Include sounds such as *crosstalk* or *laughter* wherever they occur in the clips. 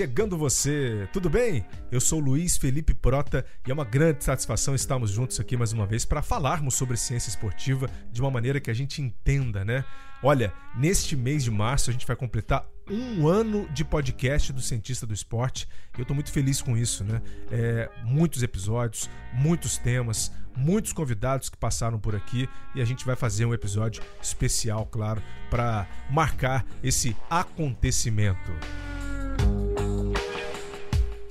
Chegando você, tudo bem? Eu sou Luiz Felipe Prota e é uma grande satisfação estarmos juntos aqui mais uma vez para falarmos sobre ciência esportiva de uma maneira que a gente entenda, né? Olha, neste mês de março a gente vai completar um ano de podcast do Cientista do Esporte e eu estou muito feliz com isso, né? É, muitos episódios, muitos temas, muitos convidados que passaram por aqui e a gente vai fazer um episódio especial, claro, para marcar esse acontecimento.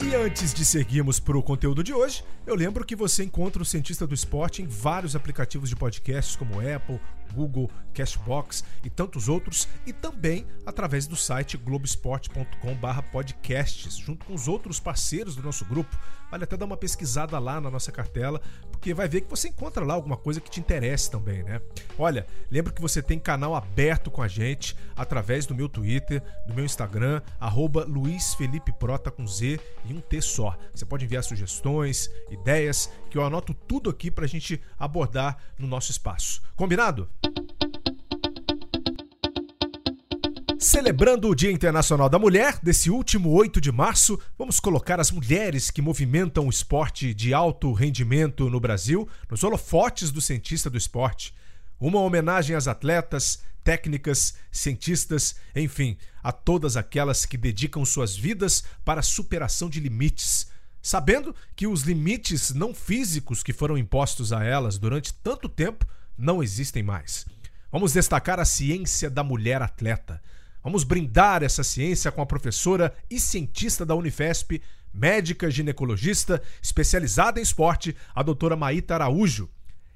E antes de seguirmos para o conteúdo de hoje, eu lembro que você encontra o Cientista do Esporte em vários aplicativos de podcasts como Apple, Google, Cashbox e tantos outros, e também através do site globesport.com/podcasts, junto com os outros parceiros do nosso grupo. Vale até dar uma pesquisada lá na nossa cartela, porque vai ver que você encontra lá alguma coisa que te interesse também, né? Olha, lembra que você tem canal aberto com a gente através do meu Twitter, do meu Instagram, arroba Luiz Felipe Prota com Z e um T só. Você pode enviar sugestões, ideias, que eu anoto tudo aqui para a gente abordar no nosso espaço. Combinado? Celebrando o Dia Internacional da Mulher, desse último 8 de março, vamos colocar as mulheres que movimentam o esporte de alto rendimento no Brasil nos holofotes do cientista do esporte. Uma homenagem às atletas, técnicas, cientistas, enfim, a todas aquelas que dedicam suas vidas para a superação de limites, sabendo que os limites não físicos que foram impostos a elas durante tanto tempo não existem mais. Vamos destacar a ciência da mulher atleta. Vamos brindar essa ciência com a professora e cientista da Unifesp, médica ginecologista especializada em esporte, a doutora Maíta Araújo.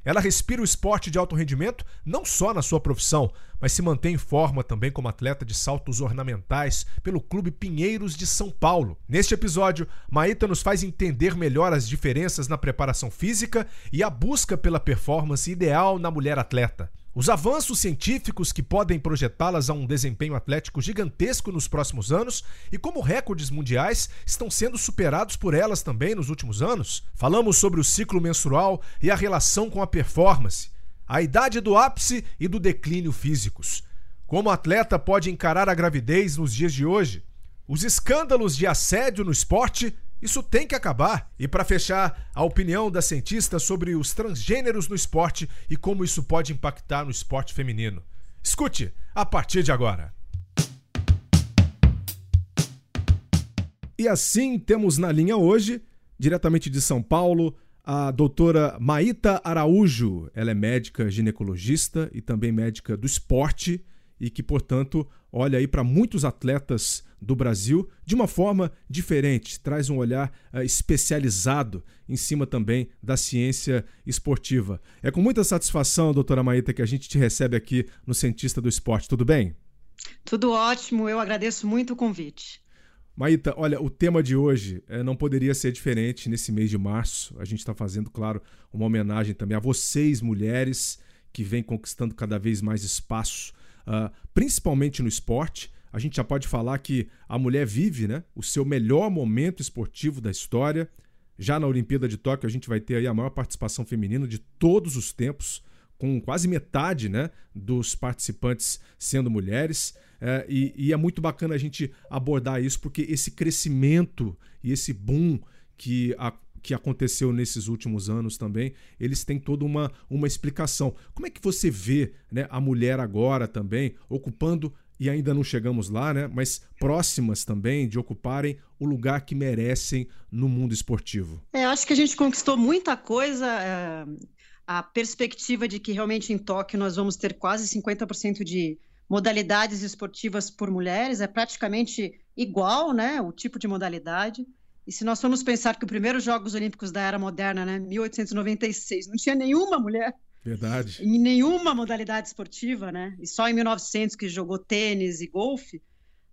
Ela respira o esporte de alto rendimento não só na sua profissão, mas se mantém em forma também como atleta de saltos ornamentais pelo Clube Pinheiros de São Paulo. Neste episódio, Maíta nos faz entender melhor as diferenças na preparação física e a busca pela performance ideal na mulher atleta. Os avanços científicos que podem projetá-las a um desempenho atlético gigantesco nos próximos anos e como recordes mundiais estão sendo superados por elas também nos últimos anos. Falamos sobre o ciclo menstrual e a relação com a performance, a idade do ápice e do declínio físicos. Como o atleta pode encarar a gravidez nos dias de hoje? Os escândalos de assédio no esporte isso tem que acabar. E para fechar, a opinião da cientista sobre os transgêneros no esporte e como isso pode impactar no esporte feminino. Escute a partir de agora. E assim temos na linha hoje, diretamente de São Paulo, a doutora Maíta Araújo. Ela é médica ginecologista e também médica do esporte e que, portanto, olha aí para muitos atletas do Brasil de uma forma diferente, traz um olhar uh, especializado em cima também da ciência esportiva. É com muita satisfação, doutora Maíta, que a gente te recebe aqui no Cientista do Esporte. Tudo bem? Tudo ótimo, eu agradeço muito o convite. Maíta, olha, o tema de hoje é, não poderia ser diferente nesse mês de março. A gente está fazendo, claro, uma homenagem também a vocês, mulheres, que vêm conquistando cada vez mais espaço uh, principalmente no esporte. A gente já pode falar que a mulher vive né, o seu melhor momento esportivo da história. Já na Olimpíada de Tóquio, a gente vai ter aí a maior participação feminina de todos os tempos, com quase metade né, dos participantes sendo mulheres. É, e, e, é muito bacana a gente abordar isso, porque esse crescimento e esse boom que a, que aconteceu nesses últimos anos também, eles têm toda uma, uma explicação. Como é que você vê né, a mulher agora também ocupando, e ainda não chegamos lá, né, mas próximas também de ocuparem o lugar que merecem no mundo esportivo? É, acho que a gente conquistou muita coisa. É, a perspectiva de que realmente em Tóquio nós vamos ter quase 50% de modalidades esportivas por mulheres é praticamente igual, né, o tipo de modalidade. E se nós formos pensar que os primeiros Jogos Olímpicos da Era Moderna, né, 1896, não tinha nenhuma mulher. Verdade. Em nenhuma modalidade esportiva, né? E só em 1900 que jogou tênis e golfe.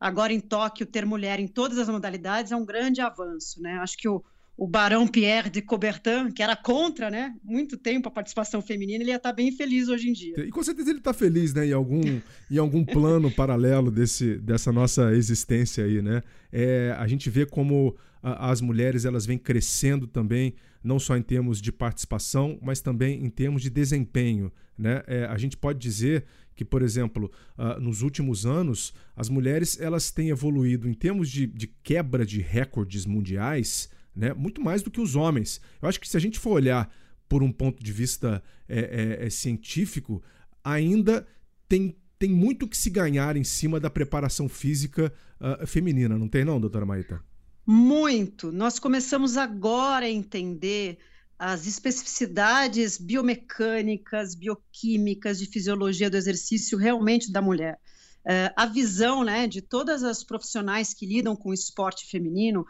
Agora em Tóquio ter mulher em todas as modalidades é um grande avanço, né? Acho que o, o Barão Pierre de Coubertin, que era contra, né, muito tempo a participação feminina, ele ia estar bem feliz hoje em dia. E com certeza ele está feliz, né, em algum, em algum plano paralelo desse, dessa nossa existência aí, né? É, a gente vê como as mulheres elas vêm crescendo também, não só em termos de participação, mas também em termos de desempenho. Né? É, a gente pode dizer que, por exemplo, uh, nos últimos anos, as mulheres elas têm evoluído em termos de, de quebra de recordes mundiais né? muito mais do que os homens. Eu acho que se a gente for olhar por um ponto de vista é, é, é científico, ainda tem tem muito que se ganhar em cima da preparação física uh, feminina, não tem não, doutora Maíta? Muito. Nós começamos agora a entender as especificidades biomecânicas, bioquímicas, de fisiologia do exercício realmente da mulher. Uh, a visão né, de todas as profissionais que lidam com o esporte feminino,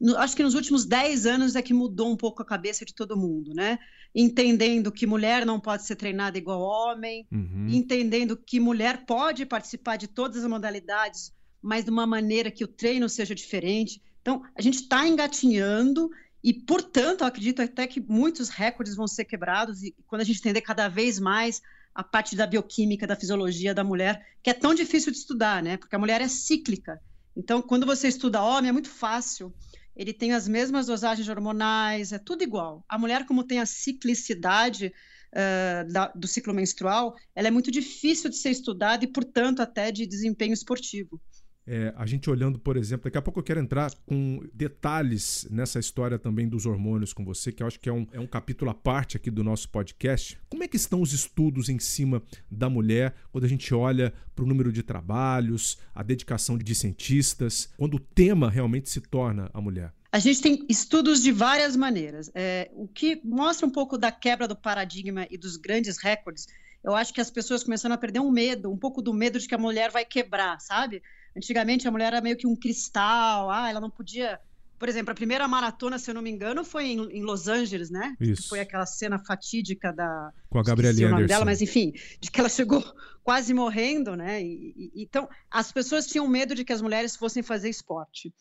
no, acho que nos últimos 10 anos é que mudou um pouco a cabeça de todo mundo, né? Entendendo que mulher não pode ser treinada igual homem, uhum. entendendo que mulher pode participar de todas as modalidades, mas de uma maneira que o treino seja diferente. Então, a gente está engatinhando e, portanto, eu acredito até que muitos recordes vão ser quebrados e quando a gente entender cada vez mais a parte da bioquímica, da fisiologia da mulher, que é tão difícil de estudar, né? Porque a mulher é cíclica. Então, quando você estuda homem, é muito fácil. Ele tem as mesmas dosagens hormonais, é tudo igual. A mulher, como tem a ciclicidade uh, da, do ciclo menstrual, ela é muito difícil de ser estudada e, portanto, até de desempenho esportivo. É, a gente olhando, por exemplo, daqui a pouco eu quero entrar com detalhes nessa história também dos hormônios com você, que eu acho que é um, é um capítulo à parte aqui do nosso podcast. Como é que estão os estudos em cima da mulher quando a gente olha para o número de trabalhos, a dedicação de cientistas, quando o tema realmente se torna a mulher? A gente tem estudos de várias maneiras. É, o que mostra um pouco da quebra do paradigma e dos grandes recordes, eu acho que as pessoas começaram a perder um medo, um pouco do medo de que a mulher vai quebrar, sabe? Antigamente a mulher era meio que um cristal, ah, ela não podia. Por exemplo, a primeira maratona, se eu não me engano, foi em, em Los Angeles, né? Isso. Foi aquela cena fatídica da. Com a Gabriela Anderson. nome dela, mas enfim, de que ela chegou *laughs* quase morrendo, né? E, e, então, as pessoas tinham medo de que as mulheres fossem fazer esporte.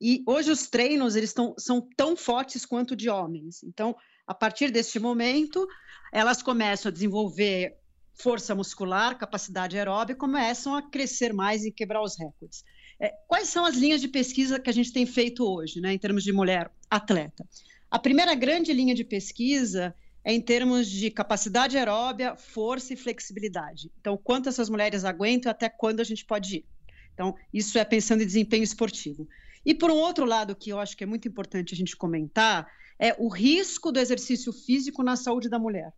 E hoje os treinos eles tão, são tão fortes quanto de homens. Então, a partir deste momento, elas começam a desenvolver força muscular, capacidade aeróbica, começam a crescer mais e quebrar os recordes. É, quais são as linhas de pesquisa que a gente tem feito hoje, né, em termos de mulher atleta? A primeira grande linha de pesquisa é em termos de capacidade aeróbia, força e flexibilidade. Então, quanto essas mulheres aguentam e até quando a gente pode ir. Então, isso é pensando em desempenho esportivo. E por um outro lado, que eu acho que é muito importante a gente comentar, é o risco do exercício físico na saúde da mulher.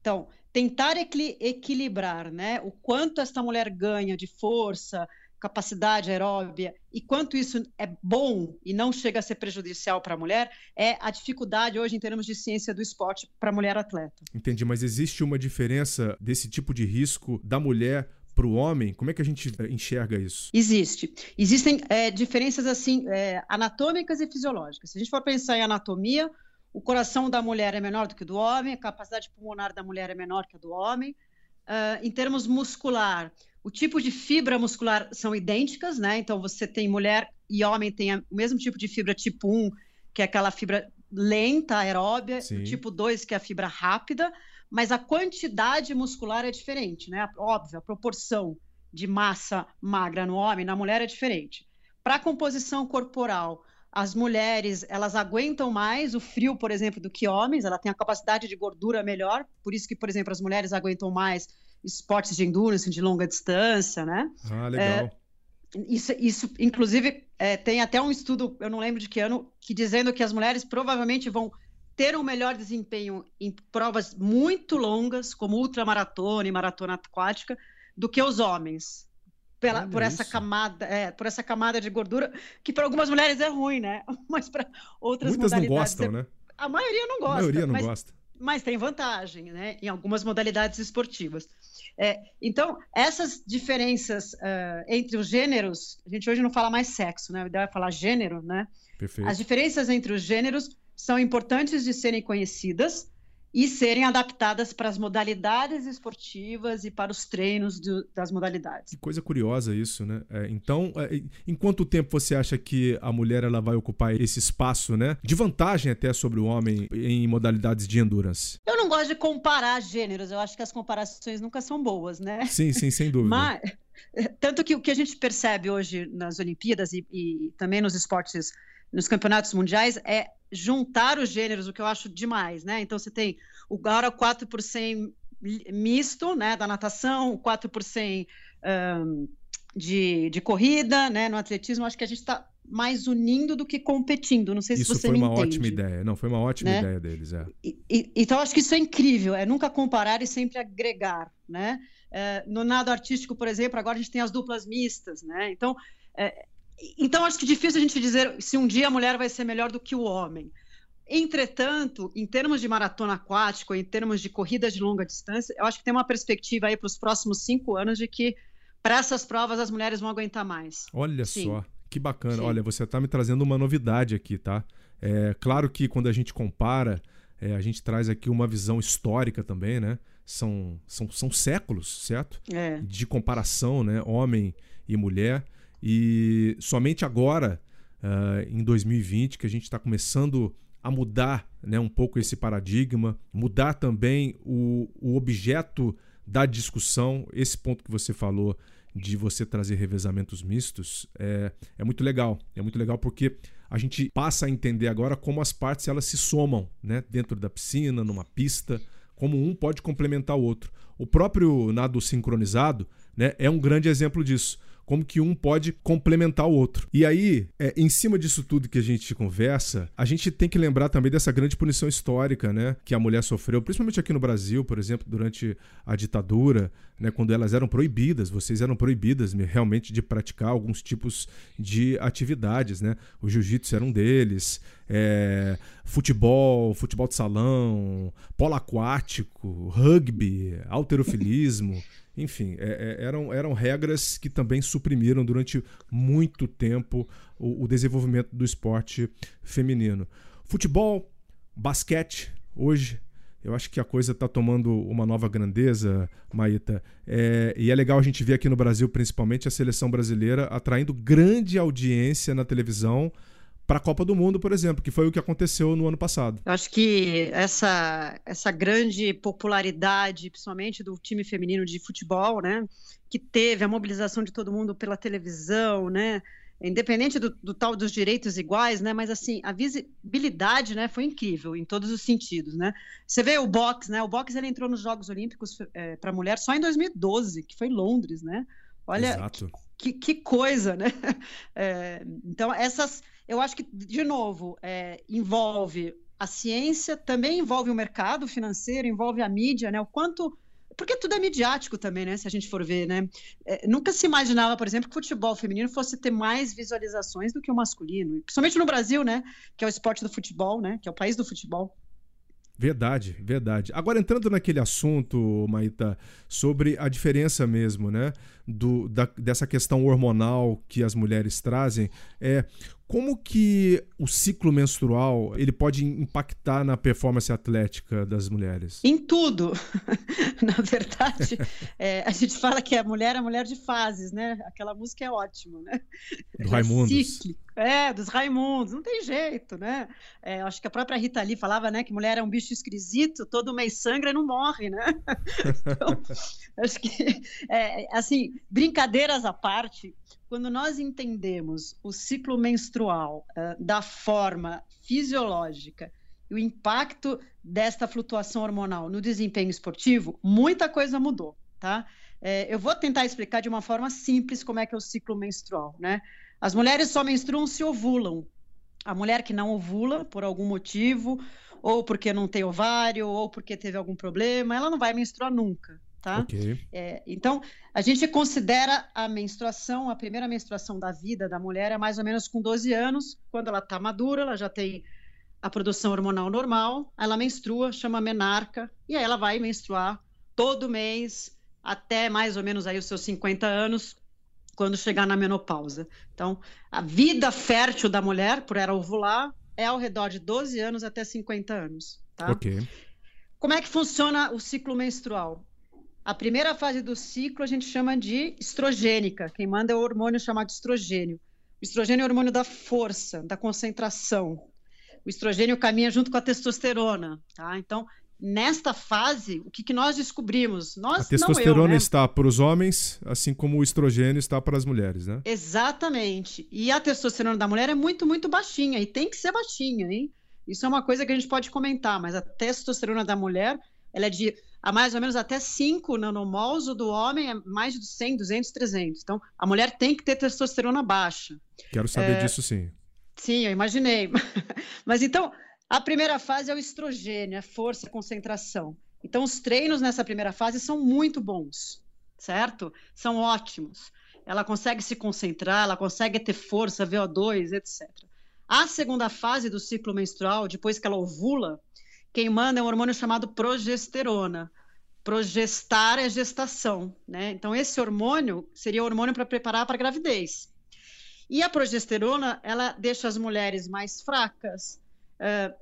Então, tentar equi equilibrar né, o quanto esta mulher ganha de força, capacidade aeróbia e quanto isso é bom e não chega a ser prejudicial para a mulher, é a dificuldade hoje em termos de ciência do esporte para a mulher atleta. Entendi, mas existe uma diferença desse tipo de risco da mulher para o homem? Como é que a gente eh, enxerga isso? Existe. Existem é, diferenças assim é, anatômicas e fisiológicas. Se a gente for pensar em anatomia, o coração da mulher é menor do que o do homem, a capacidade pulmonar da mulher é menor que a do homem. Uh, em termos muscular, o tipo de fibra muscular são idênticas, né? Então você tem mulher e homem tem o mesmo tipo de fibra tipo 1, que é aquela fibra lenta, aeróbia, Sim. o tipo 2, que é a fibra rápida, mas a quantidade muscular é diferente, né? Óbvio, a proporção de massa magra no homem, na mulher é diferente. Para a composição corporal, as mulheres elas aguentam mais o frio, por exemplo, do que homens. Ela tem a capacidade de gordura melhor, por isso que, por exemplo, as mulheres aguentam mais esportes de endurance de longa distância, né? Ah, legal. É, isso, isso, inclusive, é, tem até um estudo, eu não lembro de que ano, que dizendo que as mulheres provavelmente vão ter um melhor desempenho em provas muito longas, como ultramaratona e maratona aquática, do que os homens pela, por essa camada, é, por essa camada de gordura que para algumas mulheres é ruim, né? *laughs* Mas para outras Muitas não gostam, é... né? A maioria não gosta. A maioria não mas, gosta. Mas tem vantagem, né? Em algumas modalidades esportivas. É, então, essas diferenças uh, entre os gêneros, a gente hoje não fala mais sexo, né? A ideia é falar gênero, né? Perfeito. As diferenças entre os gêneros são importantes de serem conhecidas e serem adaptadas para as modalidades esportivas e para os treinos do, das modalidades. Que coisa curiosa isso, né? É, então, é, em quanto tempo você acha que a mulher ela vai ocupar esse espaço, né? De vantagem até sobre o homem em modalidades de endurance? Eu não gosto de comparar gêneros, eu acho que as comparações nunca são boas, né? Sim, sim, sem dúvida. Mas, tanto que o que a gente percebe hoje nas Olimpíadas e, e também nos esportes nos campeonatos mundiais é juntar os gêneros, o que eu acho demais, né? Então você tem o agora 4 por 100 misto, né, da natação, 4 por 100 um, de, de corrida, né, no atletismo, acho que a gente está mais unindo do que competindo. Não sei se isso você foi me uma entende. ótima ideia. Não, foi uma ótima né? ideia deles. É. E, e, então, acho que isso é incrível. É nunca comparar e sempre agregar, né? É, no nado artístico, por exemplo, agora a gente tem as duplas mistas, né? Então, é, então acho que é difícil a gente dizer se um dia a mulher vai ser melhor do que o homem. Entretanto, em termos de maratona aquática, em termos de corridas de longa distância, eu acho que tem uma perspectiva aí para os próximos cinco anos de que para essas provas as mulheres vão aguentar mais. Olha Sim. só. Que bacana. Sim. Olha, você está me trazendo uma novidade aqui, tá? É claro que quando a gente compara, é, a gente traz aqui uma visão histórica também, né? São, são, são séculos, certo? É. De comparação, né? Homem e mulher. E somente agora, uh, em 2020, que a gente está começando a mudar né, um pouco esse paradigma, mudar também o, o objeto da discussão, esse ponto que você falou de você trazer revezamentos mistos é, é muito legal. É muito legal porque a gente passa a entender agora como as partes elas se somam né? dentro da piscina, numa pista, como um pode complementar o outro. O próprio nado sincronizado né, é um grande exemplo disso como que um pode complementar o outro. E aí, é, em cima disso tudo que a gente conversa, a gente tem que lembrar também dessa grande punição histórica, né, que a mulher sofreu, principalmente aqui no Brasil, por exemplo, durante a ditadura, né, quando elas eram proibidas, vocês eram proibidas realmente de praticar alguns tipos de atividades, né? O jiu-jitsu era um deles, é, futebol, futebol de salão, polo aquático, rugby, alterofilismo. *laughs* Enfim, é, é, eram, eram regras que também suprimiram durante muito tempo o, o desenvolvimento do esporte feminino. Futebol, basquete, hoje eu acho que a coisa está tomando uma nova grandeza, Maíta. É, e é legal a gente ver aqui no Brasil, principalmente, a seleção brasileira atraindo grande audiência na televisão para a Copa do Mundo, por exemplo, que foi o que aconteceu no ano passado. Eu acho que essa, essa grande popularidade, principalmente do time feminino de futebol, né, que teve a mobilização de todo mundo pela televisão, né, independente do, do, tal dos direitos iguais, né? Mas assim, a visibilidade, né, foi incrível em todos os sentidos, né? Você vê o boxe, né? O boxe ele entrou nos Jogos Olímpicos é, para mulher só em 2012, que foi em Londres, né? Olha Exato. Que, que, coisa, né? *laughs* É, então essas eu acho que, de novo, é, envolve a ciência, também envolve o mercado financeiro, envolve a mídia, né? O quanto. Porque tudo é midiático também, né? Se a gente for ver, né? É, nunca se imaginava, por exemplo, que o futebol feminino fosse ter mais visualizações do que o masculino. Principalmente no Brasil, né? Que é o esporte do futebol, né? Que é o país do futebol. Verdade, verdade. Agora, entrando naquele assunto, Maíta, sobre a diferença mesmo, né? Do, da, dessa questão hormonal que as mulheres trazem, é como que o ciclo menstrual ele pode impactar na performance atlética das mulheres? Em tudo. *laughs* na verdade, *laughs* é, a gente fala que a mulher é a mulher de fases, né? Aquela música é ótima, né? Do Raimundos. É, dos Raimundos, não tem jeito, né? É, acho que a própria Rita Lee falava, né, que mulher é um bicho esquisito, todo mês sangra e não morre, né? *laughs* Então, acho que, é, assim, brincadeiras à parte, quando nós entendemos o ciclo menstrual uh, da forma fisiológica e o impacto desta flutuação hormonal no desempenho esportivo, muita coisa mudou, tá? É, eu vou tentar explicar de uma forma simples como é que é o ciclo menstrual, né? As mulheres só menstruam se ovulam. A mulher que não ovula, por algum motivo, ou porque não tem ovário, ou porque teve algum problema, ela não vai menstruar nunca, tá? Okay. É, então, a gente considera a menstruação, a primeira menstruação da vida da mulher é mais ou menos com 12 anos, quando ela está madura, ela já tem a produção hormonal normal, ela menstrua, chama menarca, e aí ela vai menstruar todo mês até mais ou menos aí os seus 50 anos, quando chegar na menopausa. Então, a vida fértil da mulher, por ela ovular, é ao redor de 12 anos até 50 anos, tá? Ok. Como é que funciona o ciclo menstrual? A primeira fase do ciclo a gente chama de estrogênica. Quem manda é o hormônio chamado estrogênio. O estrogênio é o hormônio da força, da concentração. O estrogênio caminha junto com a testosterona, tá? Então, nesta fase, o que, que nós descobrimos? Nós, a testosterona eu, né? está para os homens, assim como o estrogênio está para as mulheres, né? Exatamente. E a testosterona da mulher é muito, muito baixinha, e tem que ser baixinha, hein? Isso é uma coisa que a gente pode comentar, mas a testosterona da mulher, ela é de a mais ou menos até 5 nanomols, o do homem é mais de 100, 200, 300. Então, a mulher tem que ter testosterona baixa. Quero saber é... disso sim. Sim, eu imaginei. *laughs* Mas então, a primeira fase é o estrogênio, é força e concentração. Então, os treinos nessa primeira fase são muito bons, certo? São ótimos. Ela consegue se concentrar, ela consegue ter força, VO2, etc. A segunda fase do ciclo menstrual, depois que ela ovula, quem manda é um hormônio chamado progesterona. Progestar é gestação, né? Então, esse hormônio seria o hormônio para preparar para a gravidez. E a progesterona, ela deixa as mulheres mais fracas,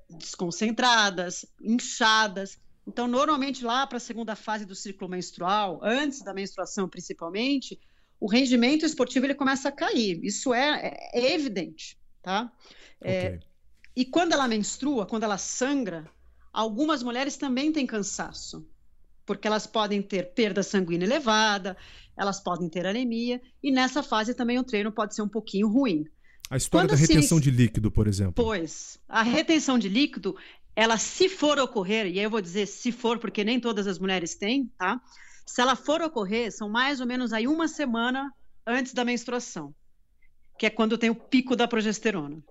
desconcentradas, inchadas. Então, normalmente, lá para a segunda fase do ciclo menstrual, antes da menstruação principalmente, o rendimento esportivo ele começa a cair. Isso é, é, é evidente, tá? É, okay. e quando ela menstrua, quando ela sangra, algumas mulheres também têm cansaço, porque elas podem ter perda sanguínea elevada, elas podem ter anemia, e nessa fase também o treino pode ser um pouquinho ruim. A história Quando da retenção se... de líquido, por exemplo. Pois, a retenção de líquido, ela se for ocorrer, e aí eu vou dizer se for, porque nem todas as mulheres têm, tá? Se ela for ocorrer, são mais ou menos aí uma semana antes da menstruação, que é quando tem o pico da progesterona.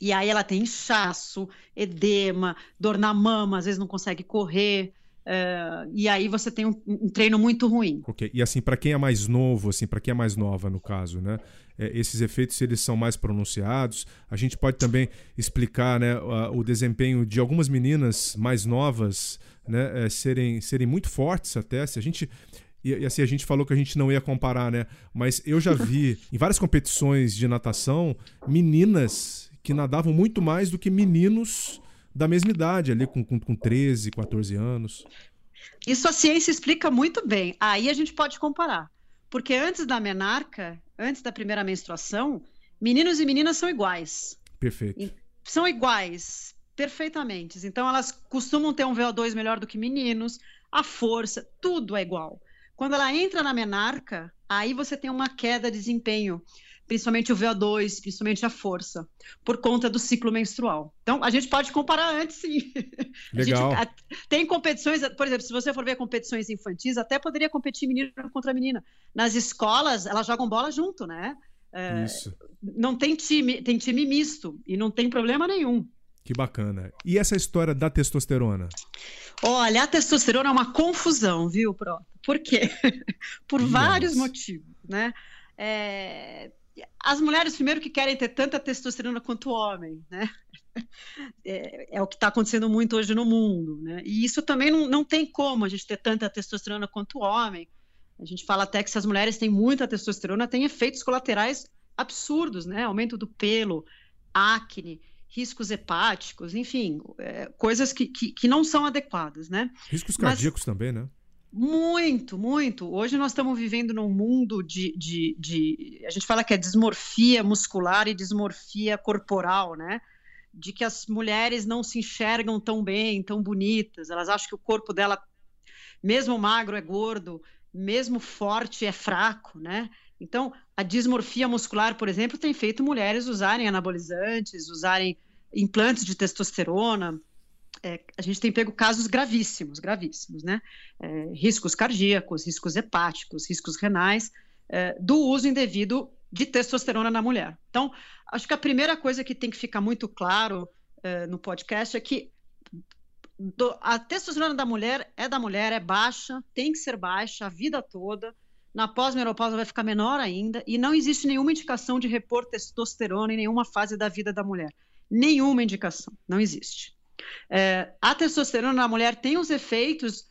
E aí ela tem inchaço, edema, dor na mama, às vezes não consegue correr. Uh, e aí você tem um, um, treino muito ruim. Ok. E assim, para quem é mais novo, assim, para quem é mais nova no caso, né? É, esses efeitos eles são mais pronunciados. A gente pode também explicar, né, o, o desempenho de algumas meninas mais novas, né, é, serem, serem muito fortes até. Se a gente e, e, assim, a gente falou que a gente não ia comparar, né? Mas eu já vi em várias competições de natação meninas que nadavam muito mais do que meninos da mesma idade, ali com, com, com 13, 14 anos. Isso a ciência explica muito bem. Aí a gente pode comparar. Porque antes da menarca, antes da primeira menstruação, meninos e meninas são iguais. Perfeito. São iguais, perfeitamente. Então elas costumam ter um VO2 melhor do que meninos, a força, tudo é igual. Quando ela entra na menarca, aí você tem uma queda de desempenho principalmente o VO2, principalmente a força, por conta do ciclo menstrual. Então, a gente pode comparar antes, sim. Legal. Gente, tem competições, por exemplo, se você for ver competições infantis, até poderia competir menino contra menina. Nas escolas, elas jogam bola junto, né? É, Isso. Não tem time, tem time misto e não tem problema nenhum. Que bacana. E essa história da testosterona? Olha, a testosterona é uma confusão, viu, Pro? Por quê? *laughs* Por vários motivos, né? É, as mulheres, primeiro, que querem ter tanta testosterona quanto o homem, né? É, é o que está acontecendo muito hoje no mundo, né? E isso também não, não tem como a gente ter tanta testosterona quanto o homem. A gente fala até que se as mulheres têm muita testosterona, tem efeitos colaterais absurdos, né? Aumento do pelo, acne, riscos hepáticos, enfim, é, coisas que, que, que, não são adequadas, né? Riscos cardíacos Mas, também, né? Muito, muito. Hoje nós estamos vivendo num mundo de, de, de, A gente fala que é dismorfia muscular e dismorfia corporal, né? De que as mulheres não se enxergam tão bem, tão bonitas. Elas acham que o corpo dela, mesmo magro, é gordo, mesmo forte, é fraco, né? Então, a dismorfia muscular, por exemplo, tem feito mulheres usarem anabolizantes, usarem implantes de testosterona é, a gente tem pego casos gravíssimos, gravíssimos, né? É, riscos cardíacos, riscos hepáticos, riscos renais, é, do uso indevido de testosterona na mulher. Então, acho que a primeira coisa que tem que ficar muito claro é, no podcast é que do, a testosterona da mulher é da mulher, é baixa, tem que ser baixa a vida toda. Na pós-menopausa vai ficar menor ainda e não existe nenhuma indicação de repor testosterona em nenhuma fase da vida da mulher. Nenhuma indicação, não existe. É, a testosterona na mulher tem os efeitos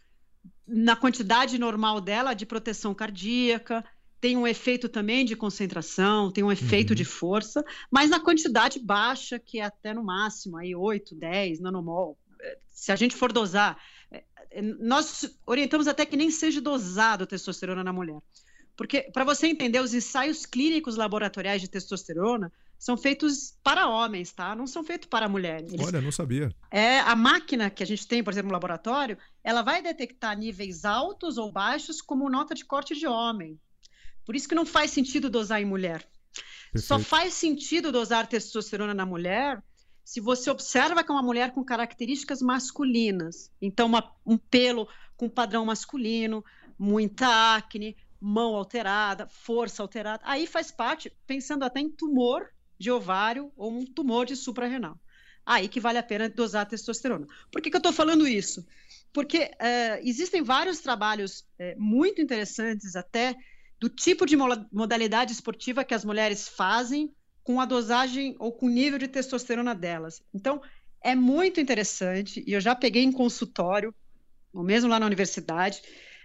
na quantidade normal dela de proteção cardíaca, tem um efeito também de concentração, tem um efeito uhum. de força, mas na quantidade baixa, que é até no máximo aí 8, 10 nanomol. É, se a gente for dosar, é, é, nós orientamos até que nem seja dosado testosterona na mulher. Porque, para você entender, os ensaios clínicos laboratoriais de testosterona são feitos para homens, tá? Não são feitos para mulheres. Eles... Olha, não sabia. É a máquina que a gente tem, por exemplo, no laboratório, ela vai detectar níveis altos ou baixos como nota de corte de homem. Por isso que não faz sentido dosar em mulher. Perfeito. Só faz sentido dosar testosterona na mulher se você observa que é uma mulher com características masculinas. Então, uma, um pelo com padrão masculino, muita acne, mão alterada, força alterada. Aí faz parte, pensando até em tumor de ovário ou um tumor de suprarrenal. Aí que vale a pena dosar a testosterona. Por que, que eu estou falando isso? Porque é, existem vários trabalhos é, muito interessantes até do tipo de modalidade esportiva que as mulheres fazem com a dosagem ou com o nível de testosterona delas. Então, é muito interessante, e eu já peguei em consultório, ou mesmo lá na universidade,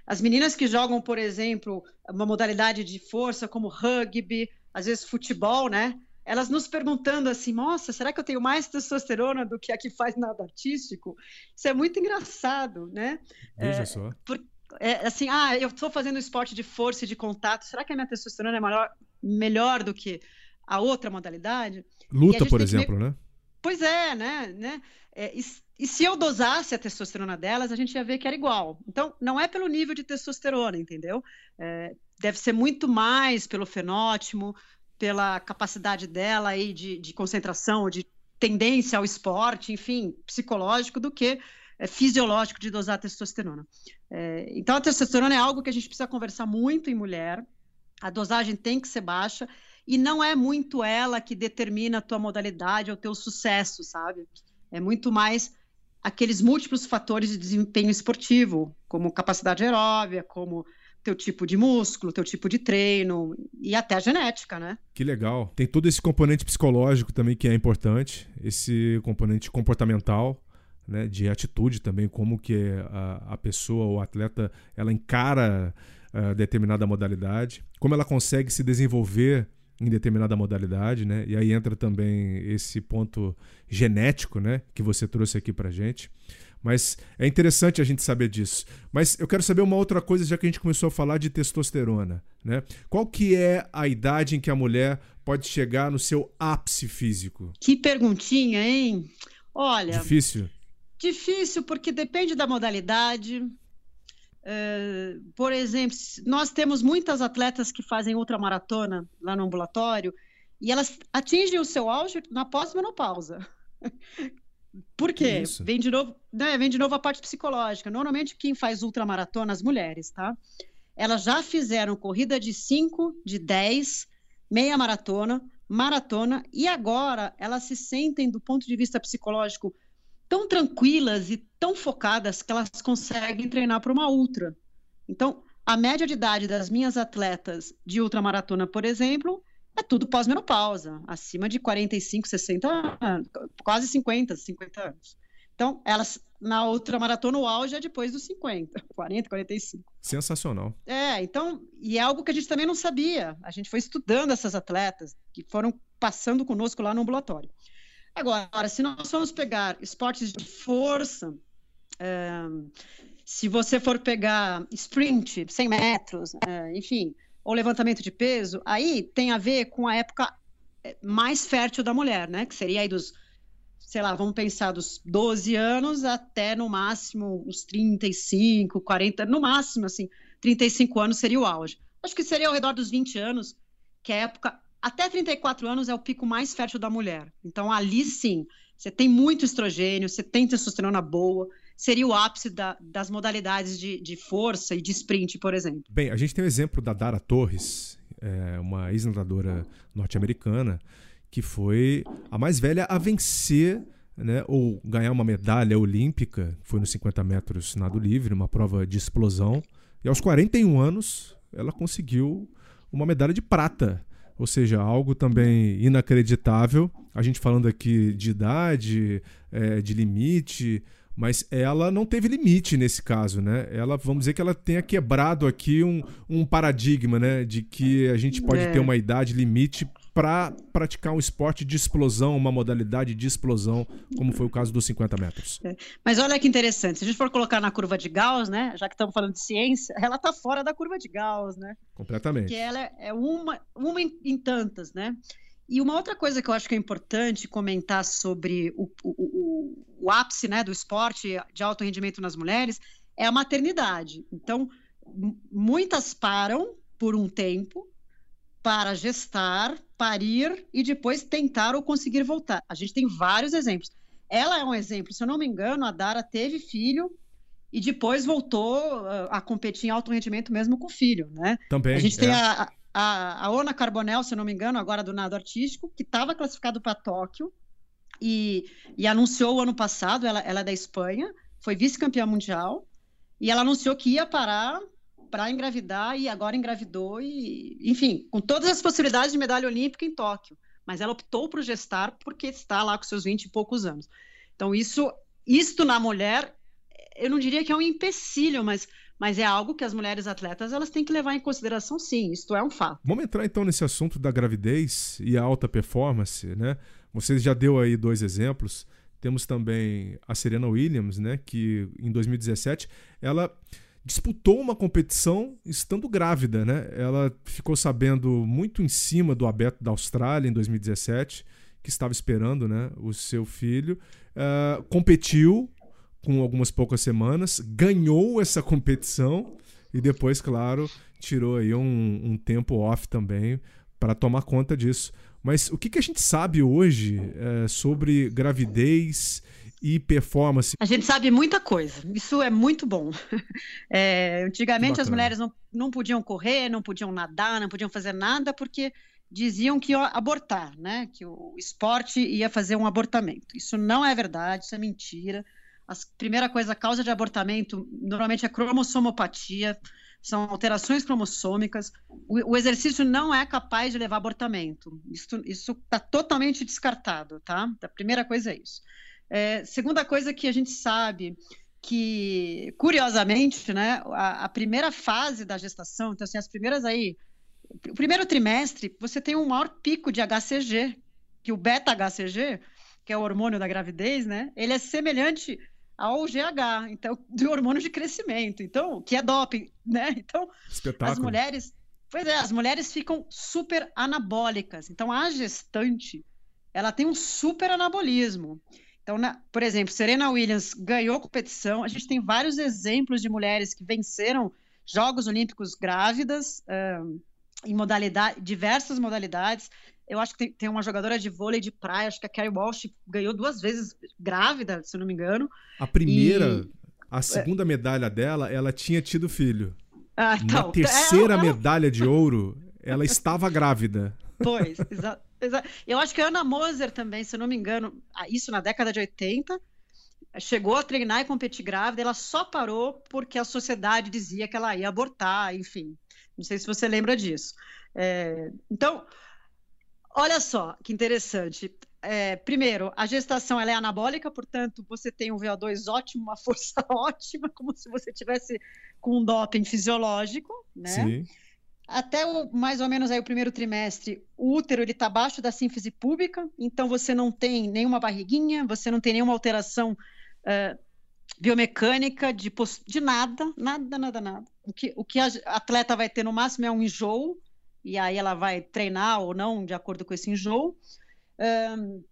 as meninas que jogam, por exemplo, uma modalidade de força como rugby, às vezes futebol, né? Elas nos perguntando assim, nossa, será que eu tenho mais testosterona do que a que faz nada artístico? Isso é muito engraçado, né? Veja é, só. Por, é, assim, ah, eu estou fazendo esporte de força e de contato, será que a minha testosterona é maior, melhor do que a outra modalidade? Luta, por exemplo, né? Pois é, né? né? É, e, e, se eu dosasse a testosterona delas, a gente ia ver que era igual. Então, não é pelo nível de testosterona, entendeu? É, deve ser muito mais pelo fenótipo, pela capacidade dela aí de, de concentração, de tendência ao esporte, enfim, psicológico, do que é, fisiológico de dosar testosterona. É, então, a testosterona é algo que a gente precisa conversar muito em mulher. A dosagem tem que ser baixa e não é muito ela que determina a tua modalidade ou teu sucesso, sabe? É muito mais aqueles múltiplos fatores de desempenho esportivo, como capacidade aeróbia, como teu tipo de músculo, teu tipo de treino e até a genética, né? Que legal. Tem todo esse componente psicológico também que é importante, esse componente comportamental, né, de atitude também, como que a, a pessoa ou atleta ela encara uh, determinada modalidade, como ela consegue se desenvolver em determinada modalidade, né? E aí entra também esse ponto genético, né, que você trouxe aqui pra gente. Mas é interessante a gente saber disso. Mas eu quero saber uma outra coisa, já que a gente começou a falar de testosterona, né? Qual que é a idade em que a mulher pode chegar no seu ápice físico? Que perguntinha, hein? Olha. Difícil. Difícil, porque depende da modalidade, Uh, por exemplo, nós temos muitas atletas que fazem ultramaratona lá no ambulatório e elas atingem o seu auge na pós-menopausa. Por quê? Vem de, novo, né, vem de novo a parte psicológica. Normalmente, quem faz ultramaratona, as mulheres, tá? Elas já fizeram corrida de 5, de 10, meia maratona, maratona, e agora elas se sentem, do ponto de vista psicológico, tão tranquilas e tão focadas que elas conseguem treinar para uma ultra. Então, a média de idade das minhas atletas de ultramaratona, por exemplo, é tudo pós-menopausa, acima de 45, 60 anos, quase 50, 50 anos. Então, elas na outra maratona o auge é depois dos 50, 40, 45. Sensacional. É, então, e é algo que a gente também não sabia. A gente foi estudando essas atletas que foram passando conosco lá no ambulatório. Agora, se nós formos pegar esportes de força, é, se você for pegar sprint, 100 metros, é, enfim, ou levantamento de peso, aí tem a ver com a época é, mais fértil da mulher, né? Que seria aí dos, sei lá, vamos pensar dos 12 anos até no máximo uns 35, 40, no máximo, assim, 35 anos seria o auge. Acho que seria ao redor dos 20 anos, que é a época até 34 anos é o pico mais fértil da mulher. Então, ali sim, você tem muito estrogênio, você tem testosterona boa, seria o ápice da, das modalidades de, de, força e de sprint, por exemplo. Bem, a gente tem o exemplo da Dara Torres, é, uma ex-nadadora norte-americana, que foi a mais velha a vencer né, ou ganhar uma medalha olímpica, foi nos 50 metros nado livre, uma prova de explosão, e aos 41 anos ela conseguiu uma medalha de prata ou seja, algo também inacreditável. A gente falando aqui de idade, é, de limite, mas ela não teve limite nesse caso, né? Ela, vamos dizer que ela tenha quebrado aqui um, um paradigma, né? De que a gente pode é. ter uma idade limite para praticar um esporte de explosão, uma modalidade de explosão, como foi o caso dos 50 metros. É. Mas olha que interessante, se a gente for colocar na curva de Gauss, né, já que estamos falando de ciência, ela está fora da curva de Gauss, né? Completamente. Porque ela é uma, uma em, em tantas, né? E uma outra coisa que eu acho que é importante comentar sobre o, o, o, o ápice né, do esporte de alto rendimento nas mulheres é a maternidade. Então, muitas param por um tempo para gestar, parir e depois tentar ou conseguir voltar. A gente tem vários exemplos. Ela é um exemplo, se eu não me engano, a Dara teve filho e depois voltou uh, a competir em alto rendimento mesmo com o filho, né? Também. A gente é. tem a, a, a Ona Carbonel, se não me engano, agora do nado artístico, que estava classificado para Tóquio e, e anunciou o ano passado, ela, ela é da Espanha, foi vice-campeã mundial, e ela anunciou que ia parar para engravidar e agora engravidou e, enfim, com todas as possibilidades de medalha olímpica em Tóquio. Mas ela optou por gestar porque está lá com seus 20 e poucos anos. Então, isso, isto na mulher, eu não diria que é um empecilho, mas, mas é algo que as mulheres atletas elas têm que levar em consideração, sim. Isto é um fato. Vamos entrar então nesse assunto da gravidez e a alta performance, né? Você já deu aí dois exemplos. Temos também a Serena Williams, né? Que em 2017 ela disputou uma competição estando grávida, né? Ela ficou sabendo muito em cima do aberto da Austrália em 2017, que estava esperando, né, o seu filho, uh, competiu com algumas poucas semanas, ganhou essa competição e depois, claro, tirou aí um, um tempo off também para tomar conta disso. Mas o que, que a gente sabe hoje é, sobre gravidez e performance? A gente sabe muita coisa. Isso é muito bom. *laughs* É, antigamente as mulheres não, não podiam correr, não podiam nadar, não podiam fazer nada porque diziam que iam abortar, né? Que o esporte ia fazer um abortamento. Isso não é verdade, isso é mentira. A primeira coisa, a causa de abortamento normalmente é cromossomopatia, são alterações cromossômicas. O, o exercício não é capaz de levar abortamento. Isso está totalmente descartado, tá? A primeira coisa é isso. É, segunda coisa que a gente sabe que, curiosamente, né, a, a, primeira fase da gestação, então assim, as primeiras aí, o primeiro trimestre, você tem um maior pico de HCG, que o beta-HCG, que é o hormônio da gravidez, né, ele é semelhante ao GH, então, do hormônio de crescimento, então, que é doping, né? Então, Espetáculo. as mulheres, pois é, as mulheres ficam super anabólicas. Então, a gestante, ela tem um super anabolismo. Então, na, por exemplo, Serena Williams ganhou competição. A gente tem vários exemplos de mulheres que venceram Jogos Olímpicos grávidas, um, em modalidade, diversas modalidades. Eu acho que tem, tem, uma jogadora de vôlei de praia, acho que a Carrie Walsh ganhou duas vezes grávida, se não me engano. A primeira, e... a segunda medalha dela, ela tinha tido filho. Ah, então, Na terceira é, é, medalha de ouro, *laughs* ela estava grávida. Pois, exato. Eu acho que a Ana Moser também, se eu não me engano, isso na década de 80, chegou a treinar e competir grávida, ela só parou porque a sociedade dizia que ela ia abortar, enfim. Não sei se você lembra disso. É, então, olha só que interessante. É, primeiro, a gestação é anabólica, portanto, você tem um VO2 ótimo, uma *laughs* força ótima, como se você tivesse com um doping fisiológico, né? Sim até o, mais ou menos aí o primeiro trimestre, o útero ele está abaixo da sínfise pública, então você não tem nenhuma barriguinha, você não tem nenhuma alteração uh, biomecânica de, de nada, nada, nada, nada. O que, o que a atleta vai ter no máximo é um enjoo, e aí ela vai treinar ou não de acordo com esse enjoo. Um,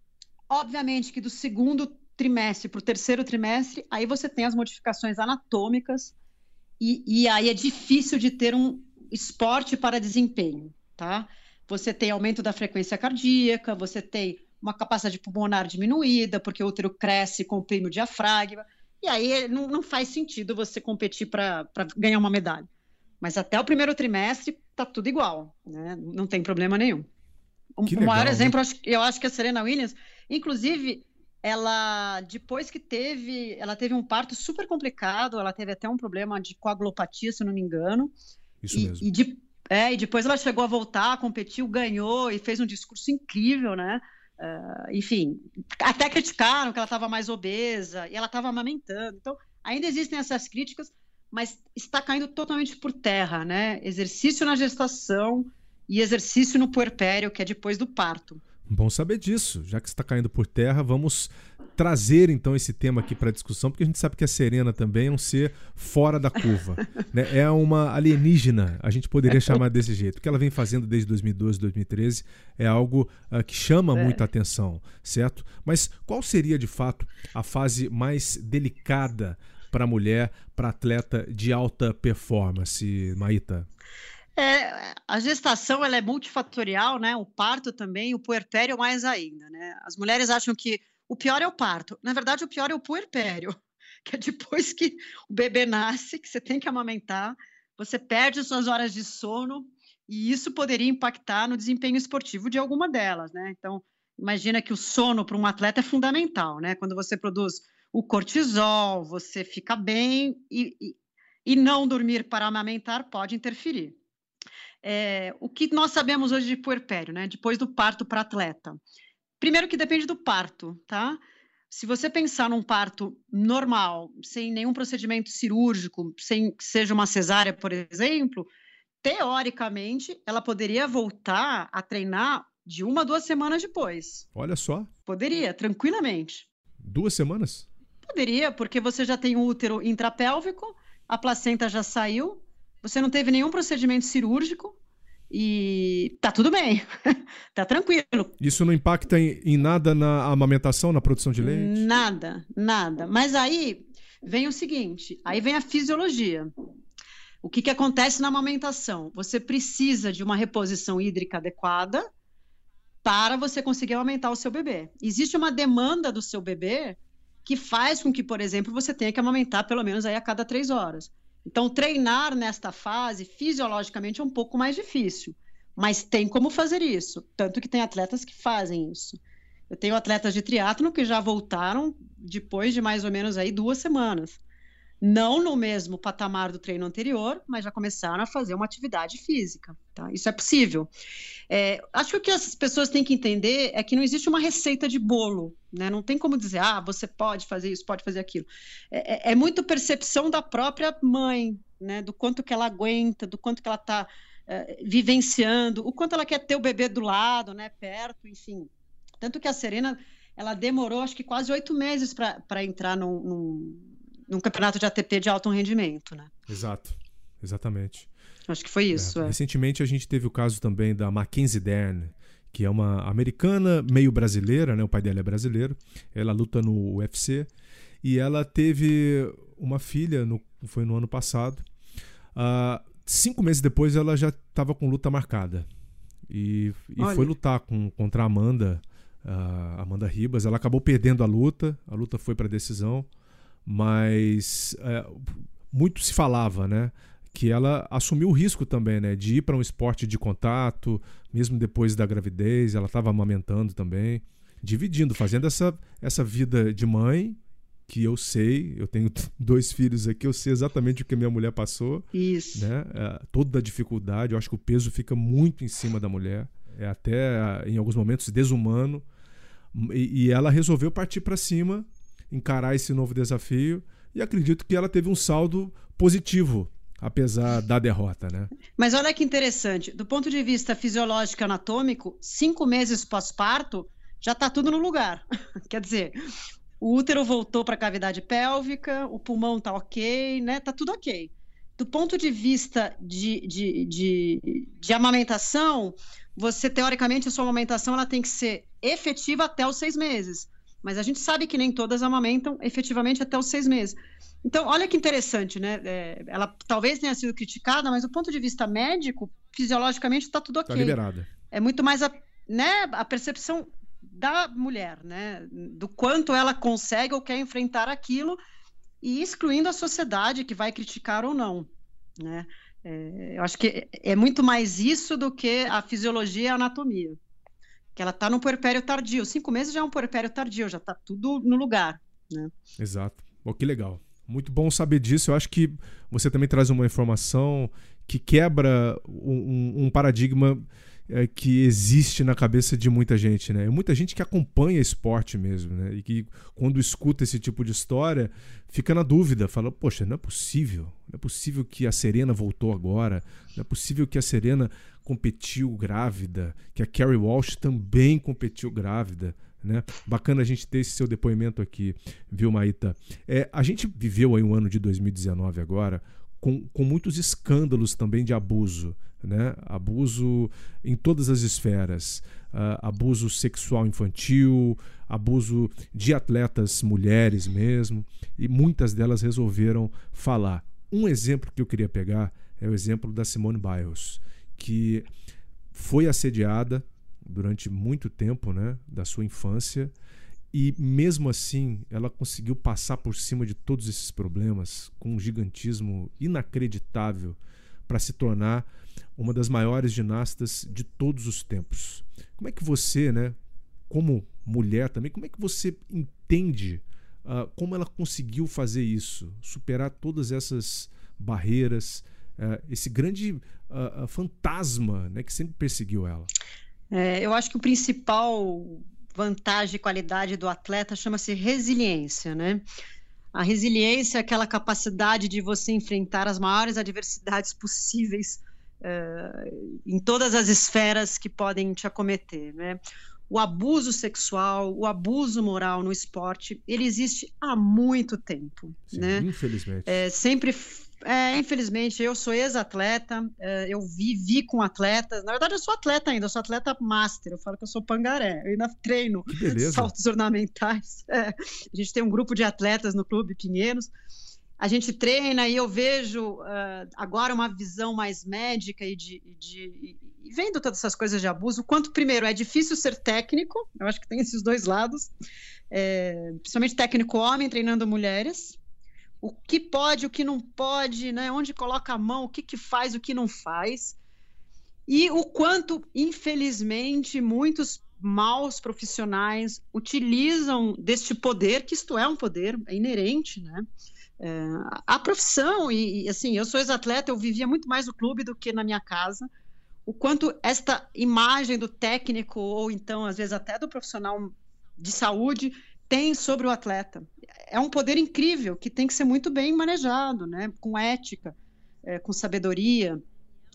obviamente que do segundo trimestre para o terceiro trimestre, aí você tem as modificações anatômicas, e, e aí é difícil de ter um, esporte para desempenho, tá? Você tem aumento da frequência cardíaca, você tem uma capacidade pulmonar diminuída, porque o útero cresce, comprime o diafragma, e aí não, não faz sentido você competir para ganhar uma medalha. Mas até o primeiro trimestre tá tudo igual, né? Não tem problema nenhum. O, legal, maior né? exemplo, eu acho que a Serena Williams, inclusive, ela depois que teve, ela teve um parto super complicado, ela teve até um problema de coagulopatia, se eu não me engano. Isso e, mesmo. E, de, é, e depois ela chegou a voltar, competiu, ganhou e fez um discurso incrível, né? Uh, enfim, até criticaram que ela estava mais obesa e ela estava amamentando. Então, ainda existem essas críticas, mas está caindo totalmente por terra, né? Exercício na gestação e exercício no puerpério, que é depois do parto. Bom saber disso. Já que está caindo por terra, vamos trazer então esse tema aqui para discussão, porque a gente sabe que a Serena também é um ser fora da curva. *laughs* né? É uma alienígena, a gente poderia chamar desse jeito. O que ela vem fazendo desde 2012, 2013 é algo uh, que chama é. muita atenção, certo? Mas qual seria de fato a fase mais delicada para mulher, para atleta de alta performance, Maíta? É, a gestação ela é multifatorial, né? O parto também, o puerpério mais ainda, né? As mulheres acham que o pior é o parto. Na verdade, o pior é o puerpério, *laughs* que é depois que o bebê nasce, que você tem que amamentar, você perde suas horas de sono e isso poderia impactar no desempenho esportivo de alguma delas, né? Então, imagina que o sono para um atleta é fundamental, né? Quando você produz o cortisol, você fica bem e, e, e não dormir para amamentar pode interferir. É, o que nós sabemos hoje de puerpério, né? Depois do parto para atleta. Primeiro que depende do parto, tá? Se você pensar num parto normal, sem nenhum procedimento cirúrgico, sem que seja uma cesárea, por exemplo, teoricamente ela poderia voltar a treinar de uma a duas semanas depois. Olha só. Poderia, tranquilamente. Duas semanas? Poderia, porque você já tem um útero intrapélvico, a placenta já saiu, você não teve nenhum procedimento cirúrgico e tá tudo bem, *laughs* tá tranquilo. Isso não impacta em, em, nada na amamentação, na produção de leite? Nada, nada. Mas aí vem o seguinte, aí vem a fisiologia. O que, que acontece na amamentação? Você precisa de uma reposição hídrica adequada para você conseguir aumentar o seu bebê. Existe uma demanda do seu bebê que faz com que, por exemplo, você tenha que amamentar pelo menos aí a cada três horas. Então, treinar nesta fase, fisiologicamente, é um pouco mais difícil, mas tem como fazer isso. Tanto que tem atletas que fazem isso. Eu tenho atletas de triatlo que já voltaram depois de mais ou menos aí duas semanas não no mesmo patamar do treino anterior, mas já começaram a fazer uma atividade física. Tá? Isso é possível. É, acho que o que as pessoas têm que entender é que não existe uma receita de bolo. Né? Não tem como dizer, ah, você pode fazer isso, pode fazer aquilo. É, é, é muito percepção da própria mãe, né? do quanto que ela aguenta, do quanto que ela está é, vivenciando, o quanto ela quer ter o bebê do lado, né? perto, enfim. Tanto que a Serena ela demorou acho que quase oito meses para entrar num, num num campeonato de ATP de alto rendimento, né? Exato, exatamente. Acho que foi isso. É. É. Recentemente a gente teve o caso também da Mackenzie Dern, que é uma americana meio brasileira, né? O pai dela é brasileiro. Ela luta no UFC e ela teve uma filha, no, foi no ano passado. Uh, cinco meses depois ela já estava com luta marcada e, e foi lutar com, contra a Amanda, uh, Amanda Ribas. Ela acabou perdendo a luta, a luta foi para decisão mas é, muito se falava, né? Que ela assumiu o risco também, né? De ir para um esporte de contato, mesmo depois da gravidez, ela estava amamentando também, dividindo, fazendo essa, essa vida de mãe, que eu sei, eu tenho *laughs* dois filhos aqui, eu sei exatamente o que minha mulher passou. Isso. Né? É, toda a dificuldade, eu acho que o peso fica muito em cima da mulher, é até em alguns momentos desumano. E, e ela resolveu partir para cima encarar esse novo desafio e acredito que ela teve um saldo positivo apesar da derrota, né? Mas olha que interessante, do ponto de vista fisiológico e anatômico, cinco meses pós-parto já está tudo no lugar. *laughs* Quer dizer, o útero voltou para a cavidade pélvica, o pulmão está ok, né? Tá tudo ok. Do ponto de vista de, de, de, de amamentação, você teoricamente a sua amamentação ela tem que ser efetiva até os seis meses. Mas a gente sabe que nem todas amamentam efetivamente até os seis meses. Então, olha que interessante, né? É, ela talvez tenha sido criticada, mas do ponto de vista médico, fisiologicamente está tudo ok. Está liberada. É muito mais a, né, a percepção da mulher, né? Do quanto ela consegue ou quer enfrentar aquilo e excluindo a sociedade que vai criticar ou não, né? É, eu acho que é muito mais isso do que a fisiologia e a anatomia que ela está no puerpério tardio. Cinco meses já é um puerpério tardio, já está tudo no lugar. Né? Exato. Bom, que legal. Muito bom saber disso. Eu acho que você também traz uma informação que quebra um, um paradigma é, que existe na cabeça de muita gente, né? Muita gente que acompanha esporte mesmo, né? E que quando escuta esse tipo de história fica na dúvida, fala: poxa, não é possível, não é possível que a Serena voltou agora, não é possível que a Serena competiu grávida, que a Carrie Walsh também competiu grávida. Né? Bacana a gente ter esse seu depoimento aqui, viu, Maíta? É, a gente viveu aí um ano de 2019 agora com, com muitos escândalos também de abuso. Né? Abuso em todas as esferas. Uh, abuso sexual infantil, abuso de atletas mulheres mesmo, e muitas delas resolveram falar. Um exemplo que eu queria pegar é o exemplo da Simone Biles, que foi assediada durante muito tempo, né, da sua infância, e mesmo assim ela conseguiu passar por cima de todos esses problemas com um gigantismo inacreditável para se tornar uma das maiores ginastas de todos os tempos. Como é que você, né, como mulher também, como é que você entende uh, como ela conseguiu fazer isso, superar todas essas barreiras, uh, esse grande uh, fantasma né, que sempre perseguiu ela? É, eu acho que o principal vantagem e qualidade do atleta chama-se resiliência, né? A resiliência é aquela capacidade de você enfrentar as maiores adversidades possíveis uh, em todas as esferas que podem te acometer, né? O abuso sexual, o abuso moral no esporte, ele existe há muito tempo, Sim, né? Infelizmente. É, sempre é, infelizmente, eu sou ex-atleta, é, eu vivi com atletas. Na verdade, eu sou atleta ainda, eu sou atleta master. Eu falo que eu sou pangaré. Eu ainda treino *laughs* saltos ornamentais. É, a gente tem um grupo de atletas no Clube Pinheiros. A gente treina e eu vejo uh, agora uma visão mais médica e de, de e vendo todas essas coisas de abuso. Quanto, primeiro, é difícil ser técnico, eu acho que tem esses dois lados, é, principalmente técnico homem treinando mulheres o que pode, o que não pode, né? onde coloca a mão, o que, que faz, o que não faz. E o quanto, infelizmente, muitos maus profissionais utilizam deste poder, que isto é um poder, é inerente, né? É, a profissão, e, e assim, eu sou ex-atleta, eu vivia muito mais no clube do que na minha casa. O quanto esta imagem do técnico, ou então, às vezes, até do profissional de saúde, tem sobre o atleta. É um poder incrível que tem que ser muito bem manejado, né? com ética, é, com sabedoria.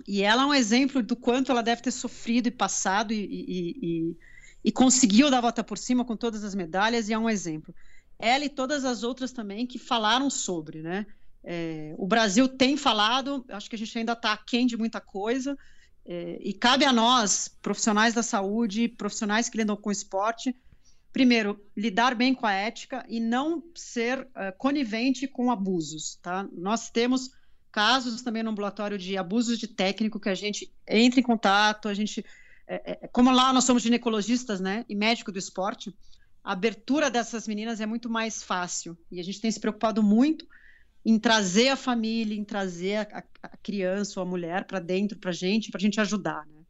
E ela é um exemplo do quanto ela deve ter sofrido e passado e, e, e, e conseguiu dar a volta por cima com todas as medalhas, e é um exemplo. Ela e todas as outras também que falaram sobre, né? É, o Brasil tem falado, acho que a gente ainda está aquém de muita coisa, é, e cabe a nós, profissionais da saúde, profissionais que lidam com esporte, primeiro, lidar bem com a ética e não ser uh, conivente com abusos, tá? Nós temos casos também no ambulatório de abusos de técnico que a gente entra em contato, a gente, é, é, como lá nós somos ginecologistas, né, e médico do esporte, a abertura dessas meninas é muito mais fácil e a gente tem se preocupado muito em trazer a família, em trazer a, a criança ou a mulher para dentro para a gente, para a gente ajudar, né?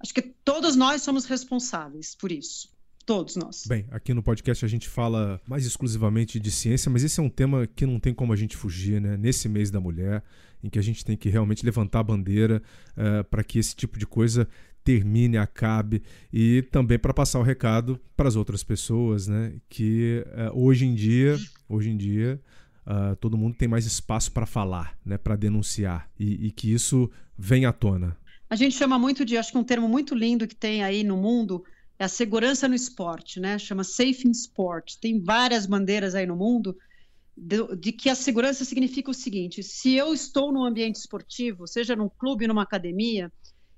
Acho que todos nós somos responsáveis por isso. Todos nós. Bem, aqui no podcast a gente fala mais exclusivamente de ciência, mas esse é um tema que não tem como a gente fugir, né? Nesse mês da mulher, em que a gente tem que realmente levantar a bandeira uh, para que esse tipo de coisa termine, acabe e também para passar o recado para as outras pessoas, né? Que uh, hoje em dia, hoje em dia, uh, todo mundo tem mais espaço para falar, né? Para denunciar e, e que isso venha à tona. A gente chama muito de, acho que um termo muito lindo que tem aí no mundo é a segurança no esporte, né? Chama Safe in Sport. Tem várias bandeiras aí no mundo de, de, que a segurança significa o seguinte: se eu estou num ambiente esportivo, seja num clube, numa academia,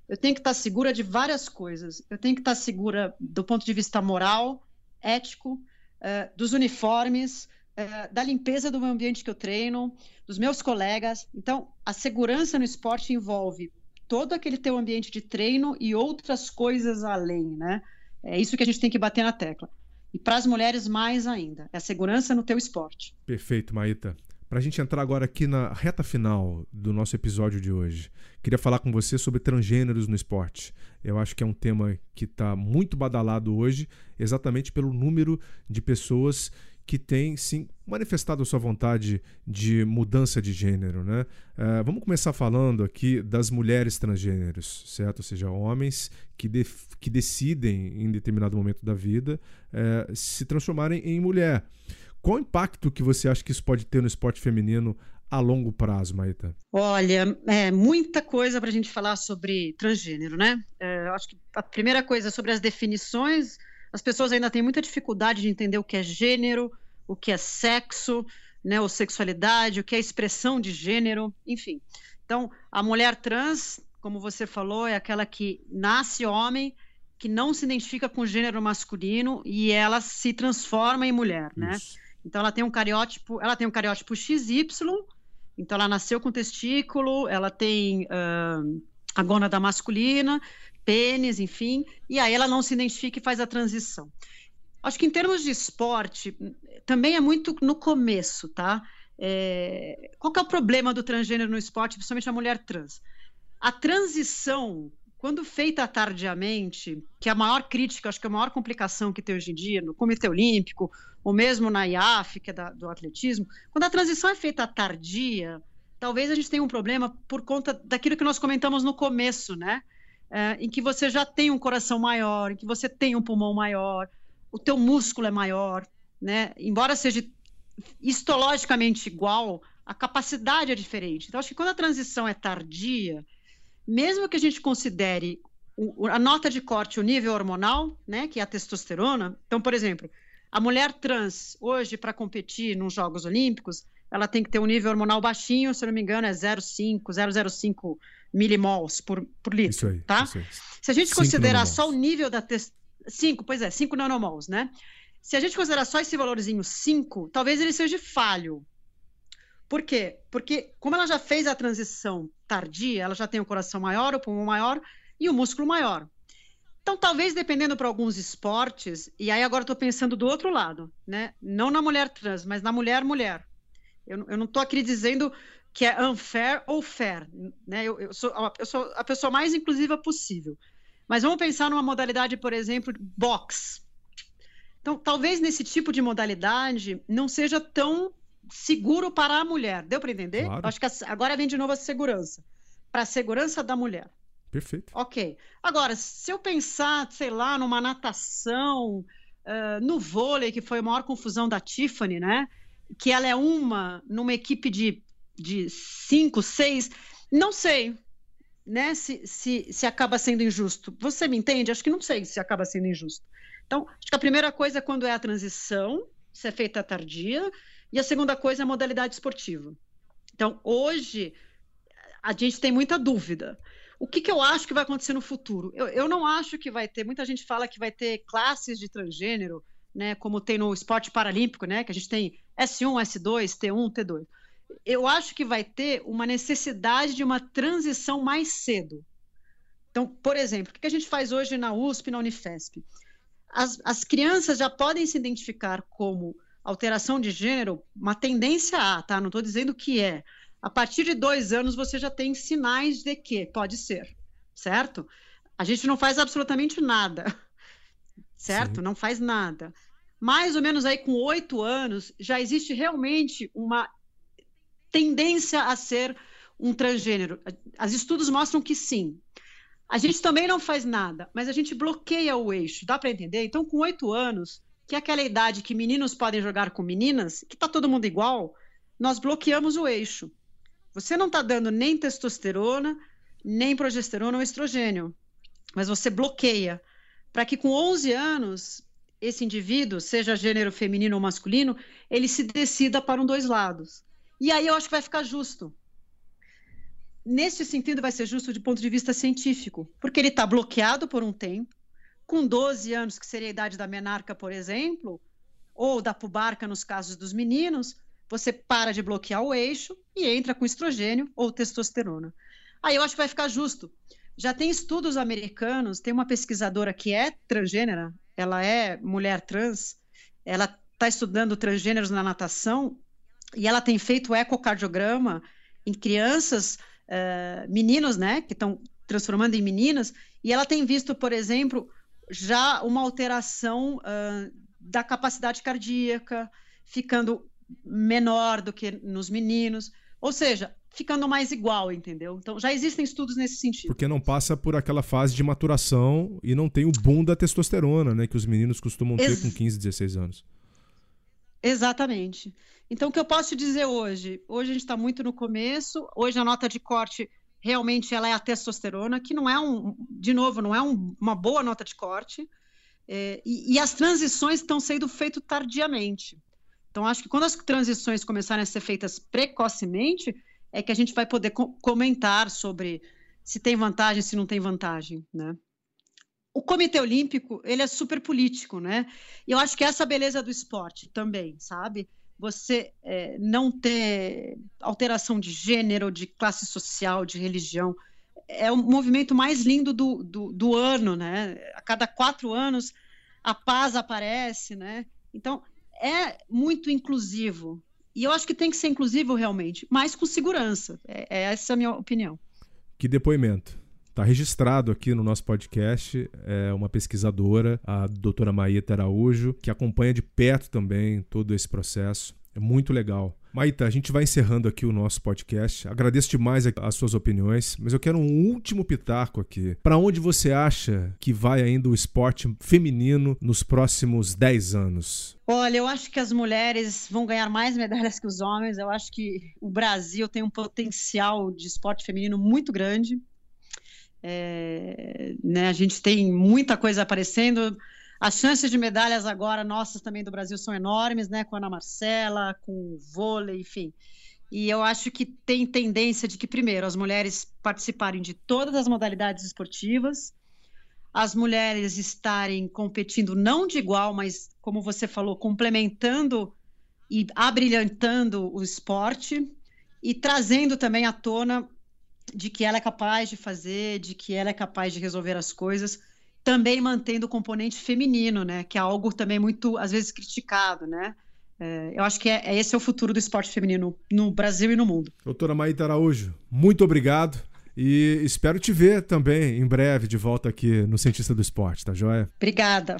eu tenho que estar segura de várias coisas. Eu tenho que estar segura do ponto de vista moral, ético, uh, dos uniformes, uh, da limpeza do meu ambiente que eu treino, dos meus colegas. Então, a segurança no esporte envolve todo aquele teu ambiente de treino e outras coisas além, né? É isso que a gente tem que bater na tecla. E para as mulheres, mais ainda. É a segurança no teu esporte. Perfeito, Maíta. Para a gente entrar agora aqui na reta final do nosso episódio de hoje, queria falar com você sobre transgêneros no esporte. Eu acho que é um tema que está muito badalado hoje, exatamente pelo número de pessoas que tem sim manifestado a sua vontade de mudança de gênero, né? Uh, vamos começar falando aqui das mulheres transgêneros, certo? Ou seja, homens que, que decidem em determinado momento da vida uh, se transformarem em mulher. Qual o impacto que você acha que isso pode ter no esporte feminino a longo prazo, Maíta? Olha, é muita coisa para a gente falar sobre transgênero, né? É, acho que a primeira coisa sobre as definições as pessoas ainda têm muita dificuldade de entender o que é gênero, o que é sexo, né, ou sexualidade, o que é expressão de gênero, enfim. Então, a mulher trans, como você falou, é aquela que nasce homem, que não se identifica com o gênero masculino e ela se transforma em mulher, né? Isso. Então ela tem um cariótipo, ela tem um cariótipo XY, então ela nasceu com testículo, ela tem uh, a gônada masculina, pênis, enfim, e aí ela não se identifica e faz a transição. Acho que em termos de esporte, também é muito no começo, tá? É... Qual é o problema do transgênero no esporte, principalmente a mulher trans? A transição quando feita tardiamente, que é a maior crítica, acho que é a maior complicação que tem hoje em dia no Comitê Olímpico, ou mesmo na IAF, que é da, do atletismo, quando a transição é feita tardia, talvez a gente tenha um problema por conta daquilo que nós comentamos no começo, né? É, em que você já tem um coração maior, em que você tem um pulmão maior, o teu músculo é maior, né? Embora seja histologicamente igual, a capacidade é diferente. Então, acho que quando a transição é tardia, mesmo que a gente considere a nota de corte, o nível hormonal, né, que é a testosterona. Então, por exemplo, a mulher trans, hoje, para competir nos Jogos Olímpicos, ela tem que ter um nível hormonal baixinho, se não me engano, é 0,5, 0,05 milimols por, por litro, isso aí, tá? Isso aí. Se a gente considerar nanomols. só o nível da testosterona, 5, pois é, 5 nanomols, né? Se a gente considerar só esse valorzinho 5, talvez ele seja falho, por quê? Porque, como ela já fez a transição tardia, ela já tem o coração maior, o pulmão maior e o músculo maior. Então, talvez dependendo para alguns esportes, e aí agora estou pensando do outro lado, né? Não na mulher trans, mas na mulher-mulher. Eu, eu, não estou aqui dizendo que é unfair ou fair, né? Eu, eu, sou, eu sou a pessoa mais inclusiva possível. Mas vamos pensar numa modalidade, por exemplo, box. Então, talvez nesse tipo de modalidade não seja tão seguro para a mulher. Deu para entender? Claro. Acho que agora vem de novo a segurança. Para a segurança da mulher. Perfeito. Ok. Agora, se eu pensar, sei lá, numa natação, uh, no vôlei, que foi a maior confusão da Tiffany, né? Que ela é uma numa equipe de, de cinco, seis, não sei, né? Se, se, se acaba sendo injusto. Você me entende? Acho que não sei se acaba sendo injusto. Então, acho que a primeira coisa é quando é a transição, se é feita tardia, e a segunda coisa é a modalidade esportiva. Então, hoje, a gente tem muita dúvida. O que, que eu acho que vai acontecer no futuro? Eu, eu não acho que vai ter. Muita gente fala que vai ter classes de transgênero, né, como tem no esporte paralímpico, né, que a gente tem S1, S2, T1, T2. Eu acho que vai ter uma necessidade de uma transição mais cedo. Então, por exemplo, o que a gente faz hoje na USP, na Unifesp? As, as crianças já podem se identificar como alteração de gênero, uma tendência a, tá? Não estou dizendo que é. A partir de dois anos você já tem sinais de que pode ser, certo? A gente não faz absolutamente nada, *laughs* certo? Sim. Não faz nada. Mais ou menos aí com oito anos já existe realmente uma tendência a ser um transgênero. Os estudos mostram que sim. A gente também não faz nada, mas a gente bloqueia o eixo. Dá para entender? Então, com oito anos, que é aquela idade que meninos podem jogar com meninas, que está todo mundo igual, nós bloqueamos o eixo. Você não está dando nem testosterona, nem progesterona ou estrogênio, mas você bloqueia para que com 11 anos esse indivíduo, seja gênero feminino ou masculino, ele se decida para um dois lados. E aí eu acho que vai ficar justo. Nesse sentido, vai ser justo de ponto de vista científico, porque ele está bloqueado por um tempo, com 12 anos, que seria a idade da menarca, por exemplo, ou da pubarca nos casos dos meninos, você para de bloquear o eixo e entra com estrogênio ou testosterona. Aí eu acho que vai ficar justo. Já tem estudos americanos, tem uma pesquisadora que é transgênera, ela é mulher trans, ela está estudando transgêneros na natação e ela tem feito ecocardiograma em crianças, uh, meninos, né, que estão transformando em meninas, e ela tem visto, por exemplo, já uma alteração uh, da capacidade cardíaca, ficando menor do que nos meninos, ou seja, ficando mais igual, entendeu? Então já existem estudos nesse sentido. Porque não passa por aquela fase de maturação e não tem o boom da testosterona, né, que os meninos costumam ter Ex com 15, 16 anos. Exatamente. Então, o que eu posso te dizer hoje? Hoje a gente está muito no começo, hoje a nota de corte realmente ela é a testosterona, que não é um, de novo, não é um, uma boa nota de corte. é, e, e, as transições estão sendo feitas tardiamente. Então, acho que quando as transições começarem a ser feitas precocemente, é que a gente vai poder co comentar sobre se tem vantagem, se não tem vantagem, né? O Comitê Olímpico, ele é super político, né? E eu acho que essa beleza do esporte também, sabe? Você é, não ter alteração de gênero, de classe social, de religião, é o movimento mais lindo do, do, do ano, né? A cada quatro anos a paz aparece, né? Então é muito inclusivo e eu acho que tem que ser inclusivo realmente, mas com segurança. É, é essa a minha opinião. Que depoimento. Está registrado aqui no nosso podcast é uma pesquisadora, a doutora Maíta Araújo, que acompanha de perto também todo esse processo. É muito legal. Maíta, a gente vai encerrando aqui o nosso podcast. Agradeço demais as suas opiniões, mas eu quero um último pitaco aqui. Para onde você acha que vai ainda o esporte feminino nos próximos 10 anos? Olha, eu acho que as mulheres vão ganhar mais medalhas que os homens. Eu acho que o Brasil tem um potencial de esporte feminino muito grande. É, né, a gente tem muita coisa aparecendo. As chances de medalhas agora, nossas também do Brasil, são enormes, né? Com a Ana Marcela, com o vôlei, enfim. E eu acho que tem tendência de que, primeiro, as mulheres participarem de todas as modalidades esportivas, as mulheres estarem competindo não de igual, mas, como você falou, complementando e abrilhantando o esporte e trazendo também à tona de que ela é capaz de fazer, de que ela é capaz de resolver as coisas também mantendo o componente feminino, né? Que é algo também muito, às vezes, criticado, né? É, eu acho que é, é, esse é o futuro do esporte feminino no Brasil e no mundo. Doutora Maíta Araújo, muito obrigado. E espero te ver também em breve de volta aqui no Cientista do Esporte, tá joia? Obrigada.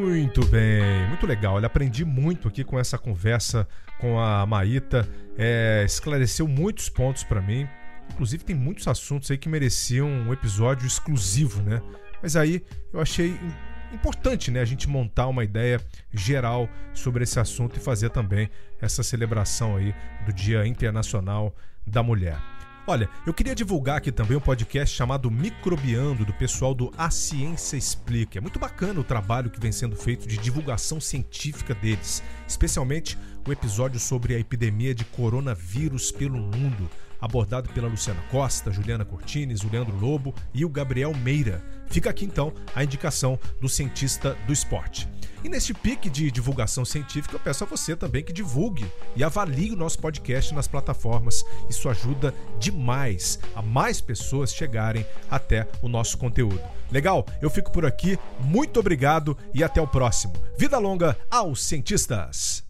Muito bem, muito legal. Olha, aprendi muito aqui com essa conversa com a Maíta. É, esclareceu muitos pontos para mim. Inclusive, tem muitos assuntos aí que mereciam um episódio exclusivo, né? Mas aí eu achei importante, né, a gente montar uma ideia geral sobre esse assunto e fazer também essa celebração aí do Dia Internacional da Mulher. Olha, eu queria divulgar aqui também um podcast chamado Microbiando, do pessoal do A Ciência Explica. É muito bacana o trabalho que vem sendo feito de divulgação científica deles, especialmente o episódio sobre a epidemia de coronavírus pelo mundo abordado pela Luciana Costa, Juliana Cortines, o Leandro Lobo e o Gabriel Meira. Fica aqui então a indicação do cientista do esporte. E neste pique de divulgação científica, eu peço a você também que divulgue e avalie o nosso podcast nas plataformas. Isso ajuda demais a mais pessoas chegarem até o nosso conteúdo. Legal? Eu fico por aqui. Muito obrigado e até o próximo. Vida longa aos cientistas!